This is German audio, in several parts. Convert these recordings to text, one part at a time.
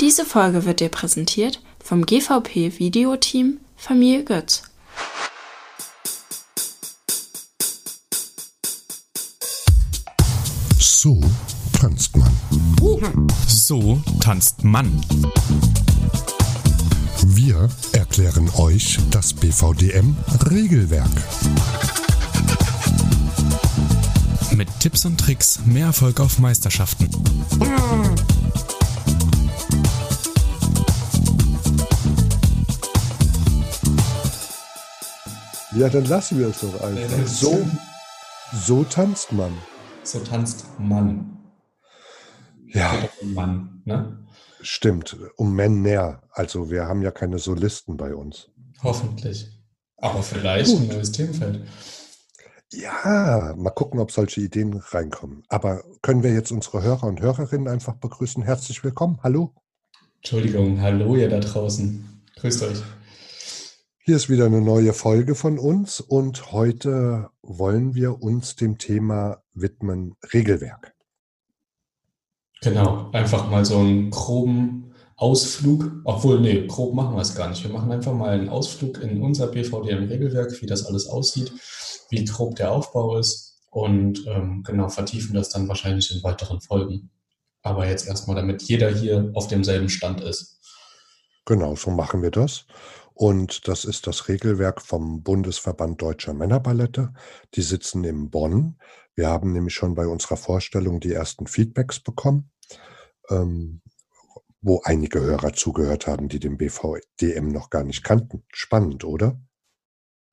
Diese Folge wird dir präsentiert vom GVP Videoteam Familie Götz. So tanzt man. So tanzt man. Wir erklären euch das BVDM-Regelwerk. Mit Tipps und Tricks mehr Erfolg auf Meisterschaften. Ja, dann lassen wir es doch einfach. Das So, so tanzt man. So tanzt Mann. Ja, um Mann, ne? stimmt. Um Männer. Also wir haben ja keine Solisten bei uns. Hoffentlich. Aber vielleicht ein neues Themenfeld. Ja, mal gucken, ob solche Ideen reinkommen. Aber können wir jetzt unsere Hörer und Hörerinnen einfach begrüßen? Herzlich willkommen. Hallo. Entschuldigung, hallo ihr da draußen. Grüßt euch. Hier ist wieder eine neue Folge von uns und heute wollen wir uns dem Thema widmen Regelwerk. Genau, einfach mal so einen groben Ausflug. Obwohl, nee, grob machen wir es gar nicht. Wir machen einfach mal einen Ausflug in unser BVDM-Regelwerk, wie das alles aussieht, wie grob der Aufbau ist und ähm, genau vertiefen das dann wahrscheinlich in weiteren Folgen. Aber jetzt erstmal, damit jeder hier auf demselben Stand ist. Genau, so machen wir das. Und das ist das Regelwerk vom Bundesverband Deutscher Männerballette. Die sitzen in Bonn. Wir haben nämlich schon bei unserer Vorstellung die ersten Feedbacks bekommen, ähm, wo einige Hörer zugehört haben, die den BVDM noch gar nicht kannten. Spannend, oder?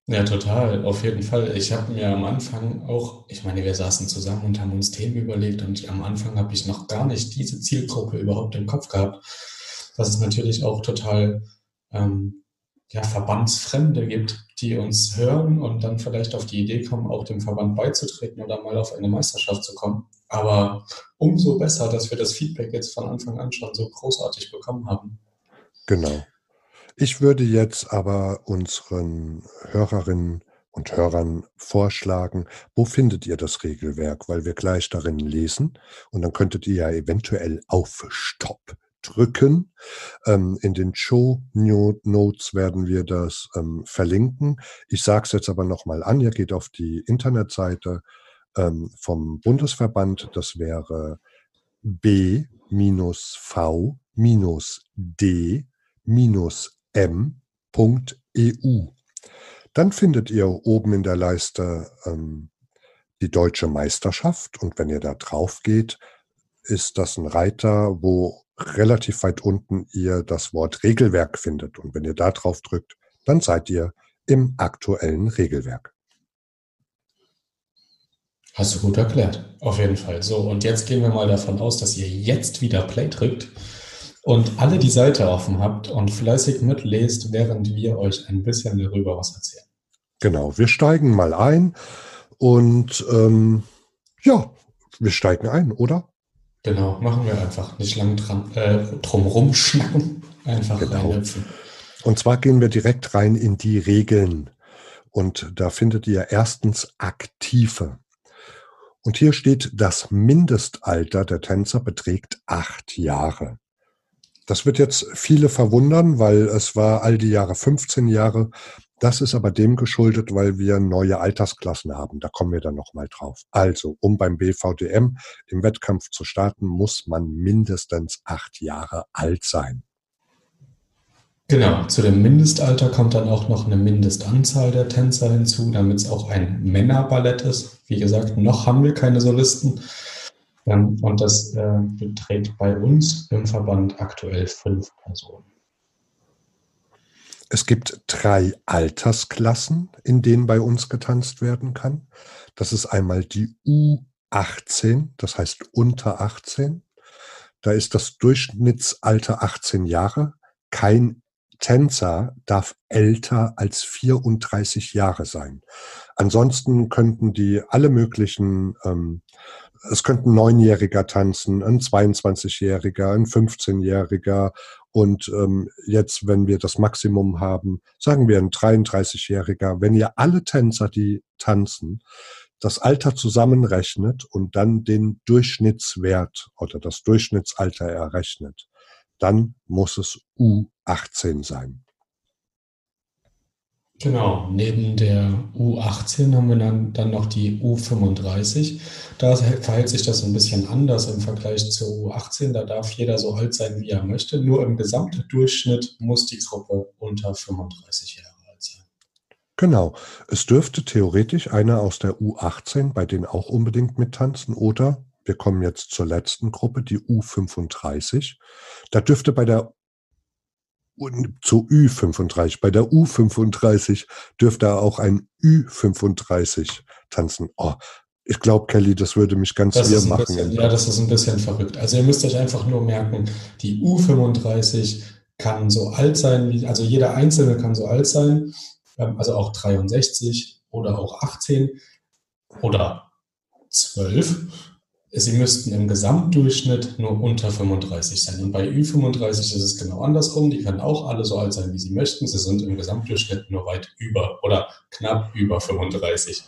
Ja, total, auf jeden Fall. Ich habe mir am Anfang auch, ich meine, wir saßen zusammen und haben uns Themen überlegt und am Anfang habe ich noch gar nicht diese Zielgruppe überhaupt im Kopf gehabt. Dass es natürlich auch total ähm, ja, Verbandsfremde gibt, die uns hören und dann vielleicht auf die Idee kommen, auch dem Verband beizutreten oder mal auf eine Meisterschaft zu kommen. Aber umso besser, dass wir das Feedback jetzt von Anfang an schon so großartig bekommen haben. Genau. Ich würde jetzt aber unseren Hörerinnen und Hörern vorschlagen, wo findet ihr das Regelwerk, weil wir gleich darin lesen und dann könntet ihr ja eventuell auf Stopp drücken. Ähm, in den Show Notes werden wir das ähm, verlinken. Ich sage es jetzt aber nochmal an, ihr geht auf die Internetseite ähm, vom Bundesverband, das wäre b-v-d-m.eu. Dann findet ihr oben in der Leiste ähm, die deutsche Meisterschaft und wenn ihr da drauf geht, ist das ein Reiter, wo relativ weit unten ihr das Wort Regelwerk findet. Und wenn ihr da drauf drückt, dann seid ihr im aktuellen Regelwerk. Hast du gut erklärt, auf jeden Fall. So, und jetzt gehen wir mal davon aus, dass ihr jetzt wieder Play drückt und alle die Seite offen habt und fleißig mitlest, während wir euch ein bisschen darüber was erzählen. Genau, wir steigen mal ein und ähm, ja, wir steigen ein, oder? Genau, machen wir einfach nicht lang dran, äh, drum rumschnacken, einfach Genau. reinhüpfen. Und zwar gehen wir direkt rein in die Regeln. Und da findet ihr erstens Aktive. Und hier steht, das Mindestalter der Tänzer beträgt acht Jahre. Das wird jetzt viele verwundern, weil es war all die Jahre 15 Jahre. Das ist aber dem geschuldet, weil wir neue Altersklassen haben. Da kommen wir dann nochmal drauf. Also, um beim BVDM im Wettkampf zu starten, muss man mindestens acht Jahre alt sein. Genau, zu dem Mindestalter kommt dann auch noch eine Mindestanzahl der Tänzer hinzu, damit es auch ein Männerballett ist. Wie gesagt, noch haben wir keine Solisten. Ähm, Und das äh, beträgt bei uns im Verband aktuell fünf Personen. Es gibt drei Altersklassen, in denen bei uns getanzt werden kann. Das ist einmal die U18, das heißt unter 18. Da ist das Durchschnittsalter 18 Jahre. Kein Tänzer darf älter als 34 Jahre sein. Ansonsten könnten die alle möglichen, ähm, es könnten ein Neunjähriger tanzen, ein 22-Jähriger, ein 15-Jähriger und ähm, jetzt, wenn wir das Maximum haben, sagen wir ein 33-Jähriger, wenn ihr alle Tänzer, die tanzen, das Alter zusammenrechnet und dann den Durchschnittswert oder das Durchschnittsalter errechnet, dann muss es U18 sein. Genau, neben der U18 haben wir dann, dann noch die U35. Da verhält sich das ein bisschen anders im Vergleich zur U18. Da darf jeder so alt sein, wie er möchte. Nur im Gesamtdurchschnitt muss die Gruppe unter 35 Jahre alt sein. Genau. Es dürfte theoretisch einer aus der U18 bei denen auch unbedingt mittanzen oder wir kommen jetzt zur letzten Gruppe, die U35. Da dürfte bei der zu Ü35. Bei der U35 dürfte er auch ein Ü35 tanzen. Oh, ich glaube, Kelly, das würde mich ganz das wirr machen. Bisschen, ja, das ist ein bisschen verrückt. Also ihr müsst euch einfach nur merken, die U35 kann so alt sein, wie, also jeder Einzelne kann so alt sein, ähm, also auch 63 oder auch 18 oder 12 sie müssten im Gesamtdurchschnitt nur unter 35 sein. Und bei Ü35 ist es genau andersrum. Die können auch alle so alt sein, wie sie möchten. Sie sind im Gesamtdurchschnitt nur weit über oder knapp über 35.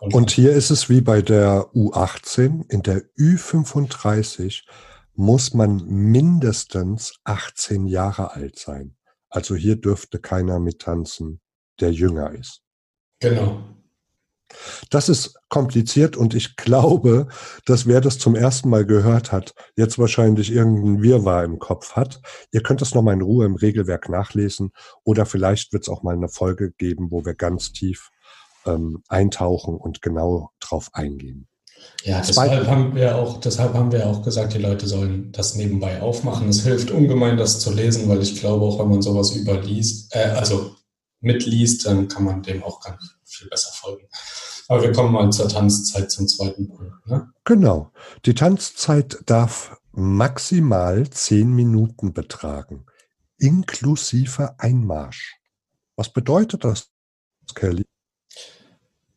Und, Und hier ist es wie bei der U18. In der Ü35 muss man mindestens 18 Jahre alt sein. Also hier dürfte keiner mittanzen, der jünger ist. Genau. Das ist kompliziert und ich glaube, dass wer das zum ersten Mal gehört hat, jetzt wahrscheinlich irgendein Wirrwarr im Kopf hat. Ihr könnt das nochmal in Ruhe im Regelwerk nachlesen oder vielleicht wird es auch mal eine Folge geben, wo wir ganz tief ähm, eintauchen und genau drauf eingehen. Ja, deshalb haben wir auch, deshalb haben wir auch gesagt, die Leute sollen das nebenbei aufmachen. Es hilft ungemein, das zu lesen, weil ich glaube, auch wenn man sowas überliest, äh, also mitliest, dann kann man dem auch ganz viel besser folgen. Aber wir kommen mal zur Tanzzeit zum zweiten Punkt. Ne? Genau. Die Tanzzeit darf maximal zehn Minuten betragen, inklusive Einmarsch. Was bedeutet das, Kelly?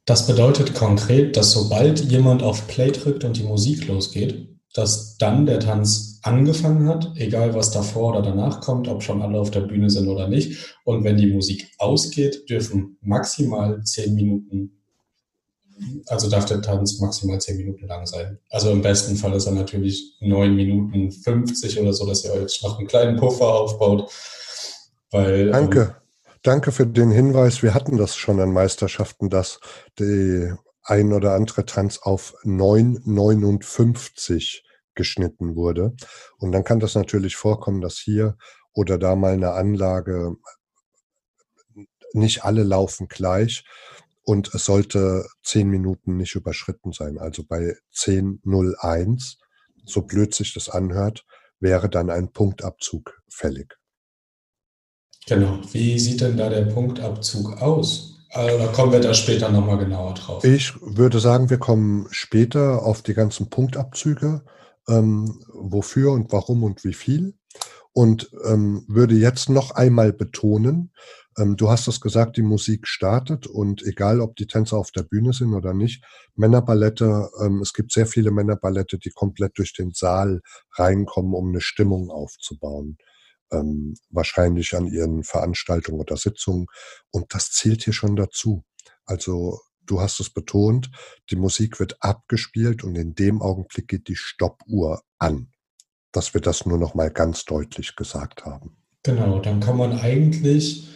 Das bedeutet konkret, dass sobald jemand auf Play drückt und die Musik losgeht, dass dann der Tanz angefangen hat, egal was davor oder danach kommt, ob schon alle auf der Bühne sind oder nicht. Und wenn die Musik ausgeht, dürfen maximal zehn Minuten, also darf der Tanz maximal zehn Minuten lang sein. Also im besten Fall ist er natürlich neun Minuten 50 oder so, dass ihr euch noch einen kleinen Puffer aufbaut. Weil, Danke. Ähm, Danke für den Hinweis. Wir hatten das schon an Meisterschaften, dass die ein oder andere Tanz auf 9,59 geschnitten wurde. Und dann kann das natürlich vorkommen, dass hier oder da mal eine Anlage, nicht alle laufen gleich und es sollte zehn Minuten nicht überschritten sein. Also bei 10.01, so blöd sich das anhört, wäre dann ein Punktabzug fällig. Genau. Wie sieht denn da der Punktabzug aus? Also da kommen wir da später nochmal genauer drauf. Ich würde sagen, wir kommen später auf die ganzen Punktabzüge, ähm, wofür und warum und wie viel. Und ähm, würde jetzt noch einmal betonen, ähm, du hast es gesagt, die Musik startet und egal, ob die Tänzer auf der Bühne sind oder nicht, Männerballette, ähm, es gibt sehr viele Männerballette, die komplett durch den Saal reinkommen, um eine Stimmung aufzubauen ähm, wahrscheinlich an ihren Veranstaltungen oder Sitzungen. Und das zählt hier schon dazu. Also du hast es betont, die Musik wird abgespielt und in dem Augenblick geht die Stoppuhr an. Dass wir das nur noch mal ganz deutlich gesagt haben. Genau, dann kann man eigentlich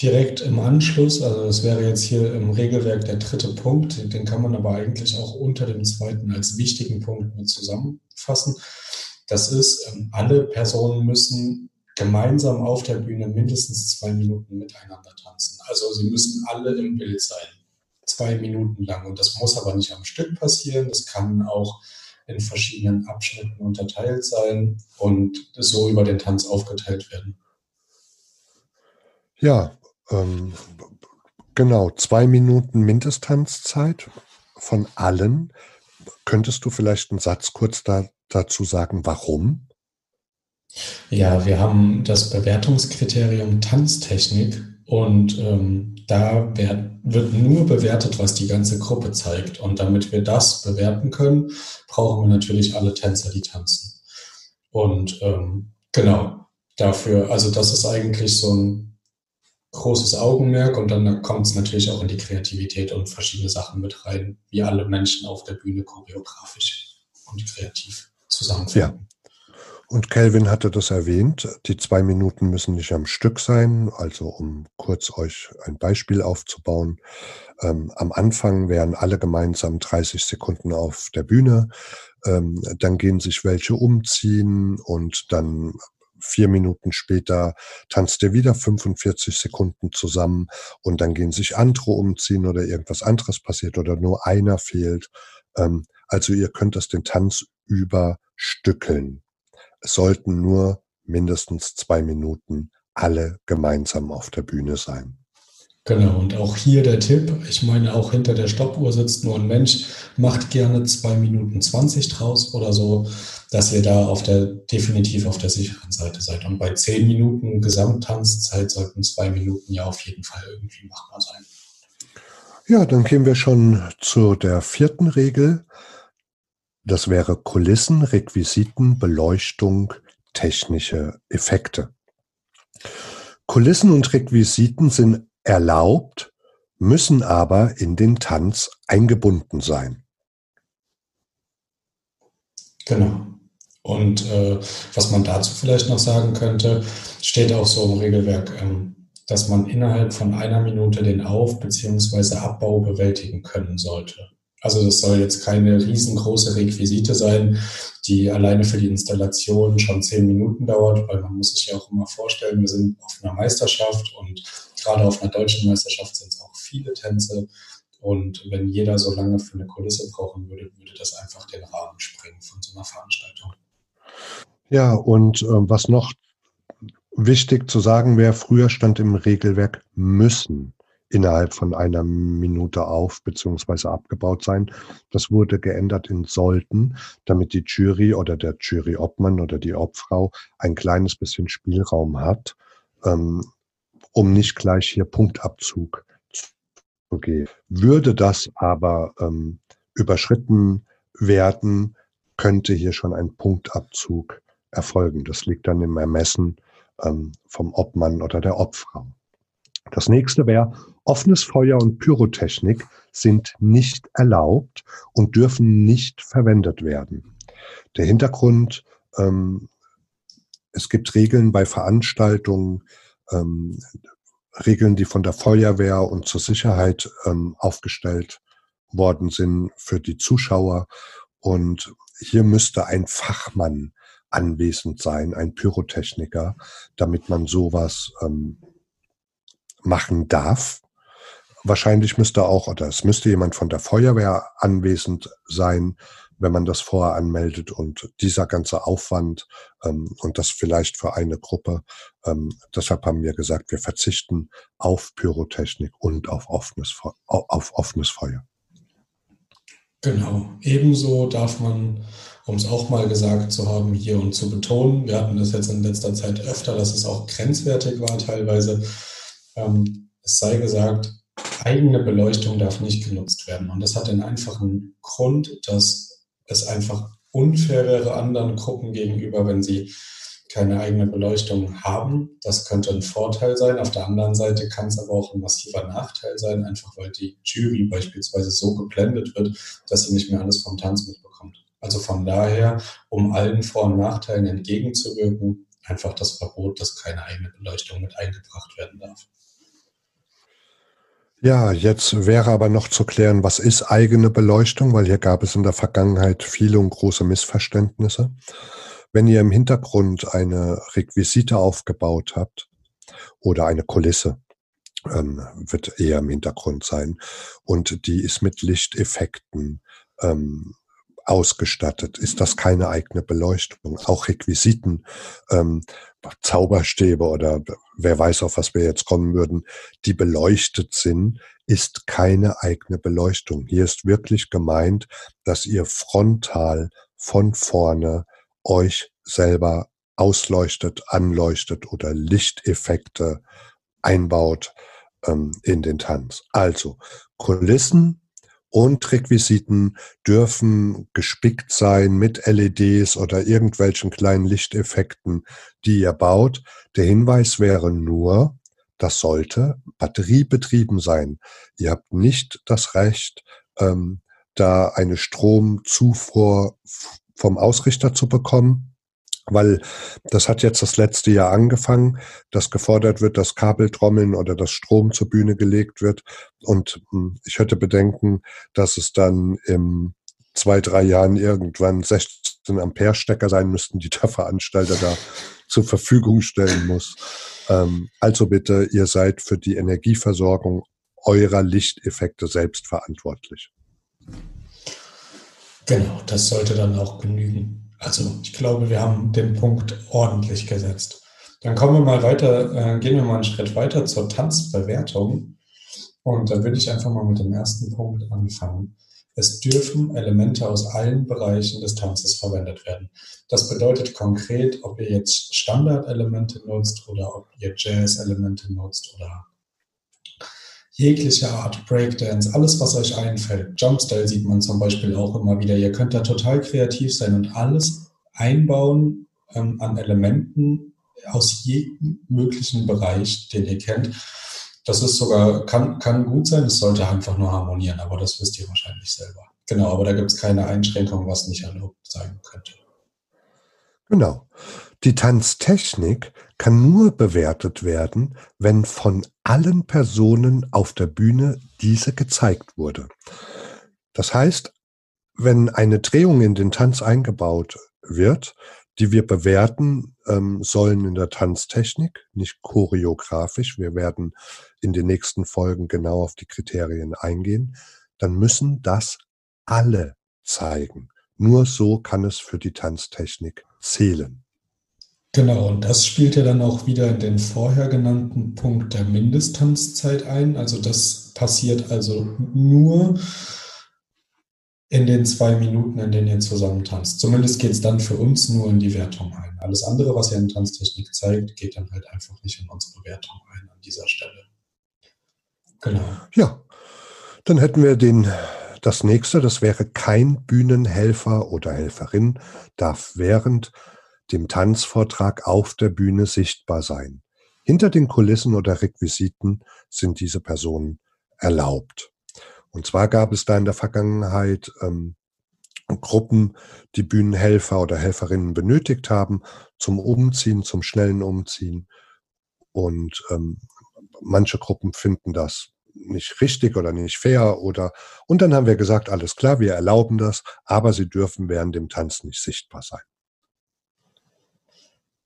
direkt im Anschluss, also das wäre jetzt hier im Regelwerk der dritte Punkt, den kann man aber eigentlich auch unter dem zweiten als wichtigen Punkt mit zusammenfassen. Das ist, ähm, alle Personen müssen gemeinsam auf der Bühne mindestens zwei Minuten miteinander tanzen. Also sie müssen alle im Bild sein, zwei Minuten lang. Und das muss aber nicht am Stück passieren. Das kann auch in verschiedenen Abschnitten unterteilt sein und so über den Tanz aufgeteilt werden. Ja, ähm, genau, zwei Minuten Mindesttanzzeit von allen. Könntest du vielleicht einen Satz kurz da, dazu sagen, warum? Ja, wir haben das Bewertungskriterium Tanztechnik und ähm, da wird nur bewertet, was die ganze Gruppe zeigt. Und damit wir das bewerten können, brauchen wir natürlich alle Tänzer, die tanzen. Und ähm, genau, dafür, also das ist eigentlich so ein großes Augenmerk und dann kommt es natürlich auch in die Kreativität und verschiedene Sachen mit rein, wie alle Menschen auf der Bühne choreografisch und kreativ zusammenfinden. Ja. Und Kelvin hatte das erwähnt, die zwei Minuten müssen nicht am Stück sein, also um kurz euch ein Beispiel aufzubauen. Ähm, am Anfang wären alle gemeinsam 30 Sekunden auf der Bühne, ähm, dann gehen sich welche umziehen und dann vier Minuten später tanzt ihr wieder 45 Sekunden zusammen und dann gehen sich andere umziehen oder irgendwas anderes passiert oder nur einer fehlt. Ähm, also ihr könnt das den Tanz überstückeln. Es sollten nur mindestens zwei Minuten alle gemeinsam auf der Bühne sein. Genau, und auch hier der Tipp, ich meine, auch hinter der Stoppuhr sitzt nur ein Mensch, macht gerne zwei Minuten 20 draus oder so, dass ihr da auf der, definitiv auf der sicheren Seite seid. Und bei zehn Minuten Gesamttanzzeit sollten zwei Minuten ja auf jeden Fall irgendwie machbar sein. Ja, dann gehen wir schon zu der vierten Regel. Das wäre Kulissen, Requisiten, Beleuchtung, technische Effekte. Kulissen und Requisiten sind erlaubt, müssen aber in den Tanz eingebunden sein. Genau. Und äh, was man dazu vielleicht noch sagen könnte, steht auch so im Regelwerk, ähm, dass man innerhalb von einer Minute den Auf- bzw. Abbau bewältigen können sollte. Also das soll jetzt keine riesengroße Requisite sein, die alleine für die Installation schon zehn Minuten dauert, weil man muss sich ja auch immer vorstellen, wir sind auf einer Meisterschaft und gerade auf einer deutschen Meisterschaft sind es auch viele Tänze. Und wenn jeder so lange für eine Kulisse brauchen würde, würde das einfach den Rahmen sprengen von so einer Veranstaltung. Ja, und äh, was noch wichtig zu sagen wäre, früher stand im Regelwerk müssen innerhalb von einer Minute auf bzw. abgebaut sein. Das wurde geändert in sollten, damit die Jury oder der Juryobmann oder die Obfrau ein kleines bisschen Spielraum hat, ähm, um nicht gleich hier Punktabzug zu geben. Würde das aber ähm, überschritten werden, könnte hier schon ein Punktabzug erfolgen. Das liegt dann im Ermessen ähm, vom Obmann oder der Obfrau. Das nächste wäre, offenes Feuer und Pyrotechnik sind nicht erlaubt und dürfen nicht verwendet werden. Der Hintergrund, ähm, es gibt Regeln bei Veranstaltungen, ähm, Regeln, die von der Feuerwehr und zur Sicherheit ähm, aufgestellt worden sind für die Zuschauer. Und hier müsste ein Fachmann anwesend sein, ein Pyrotechniker, damit man sowas ähm, machen darf. Wahrscheinlich müsste auch, oder es müsste jemand von der Feuerwehr anwesend sein, wenn man das vorher anmeldet und dieser ganze Aufwand ähm, und das vielleicht für eine Gruppe. Ähm, deshalb haben wir gesagt, wir verzichten auf Pyrotechnik und auf offenes, auf offenes Feuer. Genau. Ebenso darf man, um es auch mal gesagt zu haben hier und zu betonen, wir hatten das jetzt in letzter Zeit öfter, dass es auch grenzwertig war teilweise, ähm, es sei gesagt, eigene Beleuchtung darf nicht genutzt werden. Und das hat den einfachen Grund, dass es einfach unfair wäre anderen Gruppen gegenüber, wenn sie keine eigene Beleuchtung haben. Das könnte ein Vorteil sein. Auf der anderen Seite kann es aber auch ein massiver Nachteil sein, einfach weil die Jury beispielsweise so geblendet wird, dass sie nicht mehr alles vom Tanz mitbekommt. Also von daher, um allen Vor- und Nachteilen entgegenzuwirken, einfach das Verbot, dass keine eigene Beleuchtung mit eingebracht werden darf. Ja, jetzt wäre aber noch zu klären, was ist eigene Beleuchtung, weil hier gab es in der Vergangenheit viele und große Missverständnisse. Wenn ihr im Hintergrund eine Requisite aufgebaut habt oder eine Kulisse, ähm, wird eher im Hintergrund sein und die ist mit Lichteffekten ähm, ausgestattet, ist das keine eigene Beleuchtung. Auch Requisiten, ähm, Zauberstäbe oder wer weiß, auf was wir jetzt kommen würden, die beleuchtet sind, ist keine eigene Beleuchtung. Hier ist wirklich gemeint, dass ihr frontal von vorne euch selber ausleuchtet, anleuchtet oder Lichteffekte einbaut ähm, in den Tanz. Also Kulissen und Requisiten dürfen gespickt sein mit LEDs oder irgendwelchen kleinen Lichteffekten, die ihr baut. Der Hinweis wäre nur, das sollte batteriebetrieben sein. Ihr habt nicht das Recht, ähm, da eine Stromzufuhr vom Ausrichter zu bekommen weil das hat jetzt das letzte Jahr angefangen, dass gefordert wird, dass Kabeltrommeln oder das Strom zur Bühne gelegt wird. Und hm, ich hätte Bedenken, dass es dann im zwei, drei Jahren irgendwann 16 Ampere Stecker sein müssten, die der Veranstalter da zur Verfügung stellen muss. Ähm, also bitte, ihr seid für die Energieversorgung eurer Lichteffekte selbst verantwortlich. Genau, das sollte dann auch genügen. Also ich glaube, wir haben den Punkt ordentlich gesetzt. Dann kommen wir mal weiter, äh, gehen wir mal einen Schritt weiter zur Tanzbewertung. Und da würde ich einfach mal mit dem ersten Punkt anfangen. Es dürfen Elemente aus allen Bereichen des Tanzes verwendet werden. Das bedeutet konkret, ob ihr jetzt Standardelemente nutzt oder ob ihr Jazz-Elemente nutzt oder jegliche Art Breakdance, alles, was euch einfällt. Jumpstyle sieht man zum Beispiel auch immer wieder. Ihr könnt da total kreativ sein und alles einbauen ähm, an Elementen aus jedem möglichen Bereich, den ihr kennt. Das ist sogar, kann, kann gut sein, es sollte einfach nur harmonieren, aber das wisst ihr wahrscheinlich selber. Genau, aber da gibt es keine Einschränkung, was nicht erlaubt sein könnte. Genau. Die Tanztechnik kann nur bewertet werden, wenn von allen Personen auf der Bühne diese gezeigt wurde. Das heißt, wenn eine Drehung in den Tanz eingebaut wird, die wir bewerten ähm, sollen in der Tanztechnik, nicht choreografisch. Wir werden in den nächsten Folgen genau auf die Kriterien eingehen. Dann müssen das alle zeigen. Nur so kann es für die Tanztechnik zählen. Genau, und das spielt ja dann auch wieder in den vorher genannten Punkt der Mindesttanzzeit ein. Also das passiert also nur in den zwei Minuten, in denen ihr zusammen tanzt. Zumindest geht es dann für uns nur in die Wertung ein. Alles andere, was ihr in Tanztechnik zeigt, geht dann halt einfach nicht in unsere Wertung ein an dieser Stelle. Genau. Ja, dann hätten wir den das nächste, das wäre kein Bühnenhelfer oder Helferin, darf während dem Tanzvortrag auf der Bühne sichtbar sein. Hinter den Kulissen oder Requisiten sind diese Personen erlaubt. Und zwar gab es da in der Vergangenheit ähm, Gruppen, die Bühnenhelfer oder Helferinnen benötigt haben zum Umziehen, zum schnellen Umziehen. Und ähm, manche Gruppen finden das nicht richtig oder nicht fair oder und dann haben wir gesagt, alles klar, wir erlauben das, aber sie dürfen während dem Tanz nicht sichtbar sein.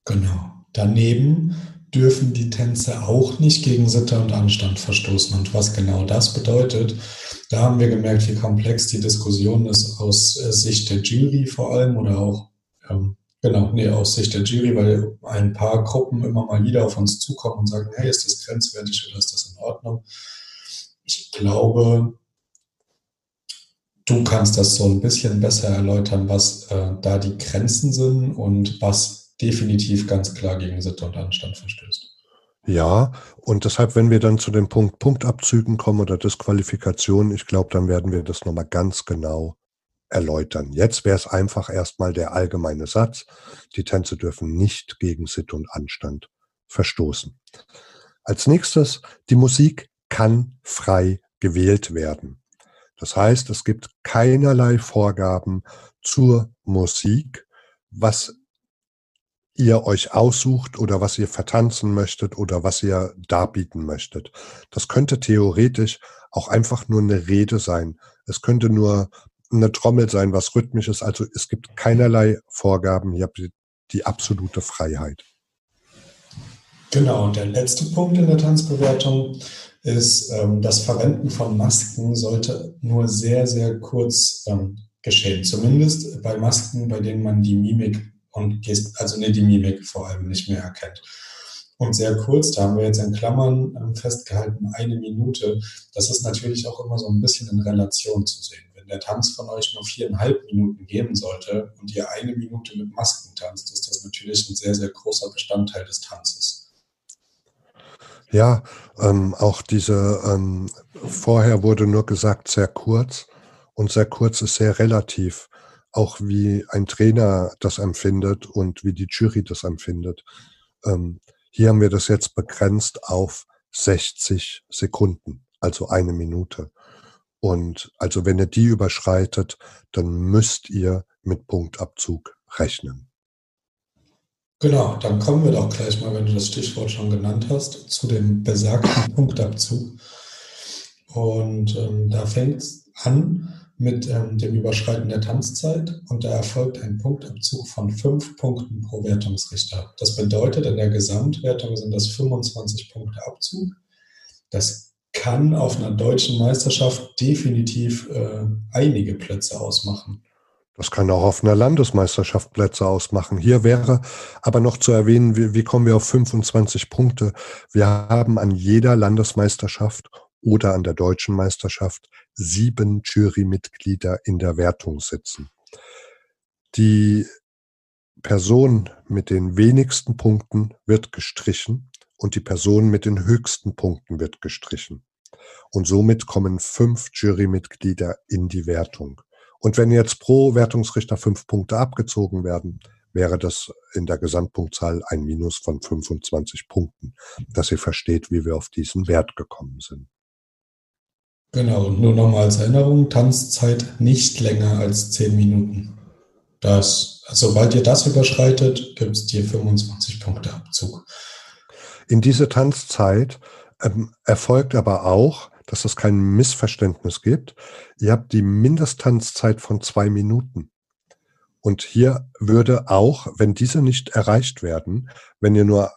Genau. Daneben dürfen die Tänze auch nicht gegen Sitte und Anstand verstoßen. Und was genau das bedeutet, da haben wir gemerkt, wie komplex die Diskussion ist aus äh, Sicht der Jury vor allem oder auch, ähm, genau, nee, aus Sicht der Jury, weil ein paar Gruppen immer mal wieder auf uns zukommen und sagen, hey, ist das grenzwertig oder ist das in Ordnung? Ich glaube, du kannst das so ein bisschen besser erläutern, was äh, da die Grenzen sind und was definitiv ganz klar gegen Sitte und Anstand verstößt. Ja, und deshalb, wenn wir dann zu dem Punkt Punktabzügen kommen oder Disqualifikation, ich glaube, dann werden wir das nochmal ganz genau erläutern. Jetzt wäre es einfach erstmal der allgemeine Satz, die Tänze dürfen nicht gegen Sitte und Anstand verstoßen. Als nächstes, die Musik kann frei gewählt werden. Das heißt, es gibt keinerlei Vorgaben zur Musik, was ihr euch aussucht oder was ihr vertanzen möchtet oder was ihr darbieten möchtet. Das könnte theoretisch auch einfach nur eine Rede sein. Es könnte nur eine Trommel sein, was rhythmisch ist. Also es gibt keinerlei Vorgaben. Ihr habt die absolute Freiheit. Genau, und der letzte Punkt in der Tanzbewertung ist, ähm, das Verwenden von Masken sollte nur sehr, sehr kurz ähm, geschehen. Zumindest bei Masken, bei denen man die Mimik und Gest also ne, die Mimik vor allem nicht mehr erkennt. Und sehr kurz, da haben wir jetzt in Klammern ähm, festgehalten, eine Minute. Das ist natürlich auch immer so ein bisschen in Relation zu sehen. Wenn der Tanz von euch nur viereinhalb Minuten geben sollte und ihr eine Minute mit Masken tanzt, ist das natürlich ein sehr, sehr großer Bestandteil des Tanzes. Ja, ähm, auch diese, ähm, vorher wurde nur gesagt, sehr kurz und sehr kurz ist sehr relativ. Auch wie ein Trainer das empfindet und wie die Jury das empfindet. Ähm, hier haben wir das jetzt begrenzt auf 60 Sekunden, also eine Minute. Und also wenn ihr die überschreitet, dann müsst ihr mit Punktabzug rechnen. Genau, dann kommen wir doch gleich mal, wenn du das Stichwort schon genannt hast, zu dem besagten Punktabzug. Und ähm, da fängt es an mit ähm, dem Überschreiten der Tanzzeit und da erfolgt ein Punktabzug von fünf Punkten pro Wertungsrichter. Das bedeutet, in der Gesamtwertung sind das 25 Punkte Abzug. Das kann auf einer deutschen Meisterschaft definitiv äh, einige Plätze ausmachen. Das kann auch auf einer Landesmeisterschaft Plätze ausmachen. Hier wäre aber noch zu erwähnen, wie, wie kommen wir auf 25 Punkte? Wir haben an jeder Landesmeisterschaft oder an der deutschen Meisterschaft sieben Jurymitglieder in der Wertung sitzen. Die Person mit den wenigsten Punkten wird gestrichen und die Person mit den höchsten Punkten wird gestrichen. Und somit kommen fünf Jurymitglieder in die Wertung. Und wenn jetzt pro Wertungsrichter fünf Punkte abgezogen werden, wäre das in der Gesamtpunktzahl ein Minus von 25 Punkten, dass ihr versteht, wie wir auf diesen Wert gekommen sind. Genau, und nur nochmal als Erinnerung, Tanzzeit nicht länger als zehn Minuten. Das, sobald ihr das überschreitet, gibt es dir 25 Punkte Abzug. In diese Tanzzeit ähm, erfolgt aber auch dass es kein Missverständnis gibt. Ihr habt die Mindesttanzzeit von zwei Minuten. Und hier würde auch, wenn diese nicht erreicht werden, wenn ihr nur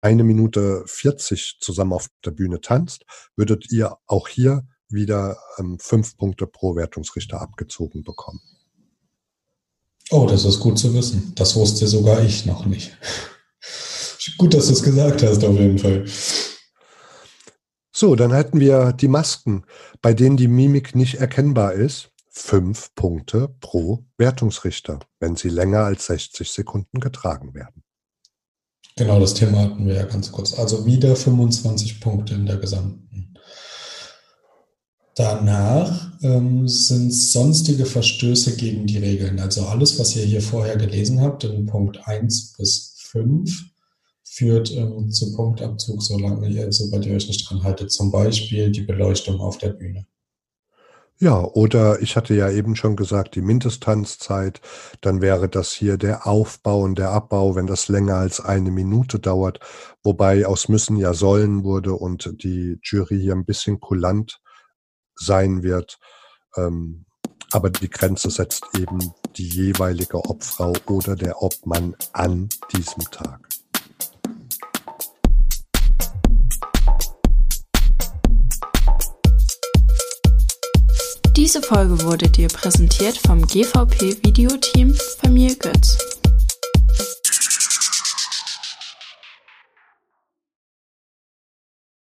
eine Minute 40 zusammen auf der Bühne tanzt, würdet ihr auch hier wieder ähm, fünf Punkte pro Wertungsrichter abgezogen bekommen. Oh, das ist gut zu wissen. Das wusste sogar ich noch nicht. gut, dass du es gesagt hast, auf jeden Fall. So, dann hätten wir die Masken, bei denen die Mimik nicht erkennbar ist. Fünf Punkte pro Wertungsrichter, wenn sie länger als 60 Sekunden getragen werden. Genau, das Thema hatten wir ja ganz kurz. Also wieder 25 Punkte in der gesamten. Danach ähm, sind sonstige Verstöße gegen die Regeln. Also alles, was ihr hier vorher gelesen habt, in Punkt 1 bis 5, führt ähm, zu Punktabzug, solange ihr, sobald ihr euch nicht dran haltet. Zum Beispiel die Beleuchtung auf der Bühne. Ja, oder ich hatte ja eben schon gesagt, die Mindesttanzzeit, dann wäre das hier der Aufbau und der Abbau, wenn das länger als eine Minute dauert, wobei aus müssen ja sollen wurde und die Jury hier ein bisschen kulant sein wird. Ähm, aber die Grenze setzt eben die jeweilige Obfrau oder der Obmann an diesem Tag. Diese Folge wurde dir präsentiert vom GVP Videoteam Familie Götz.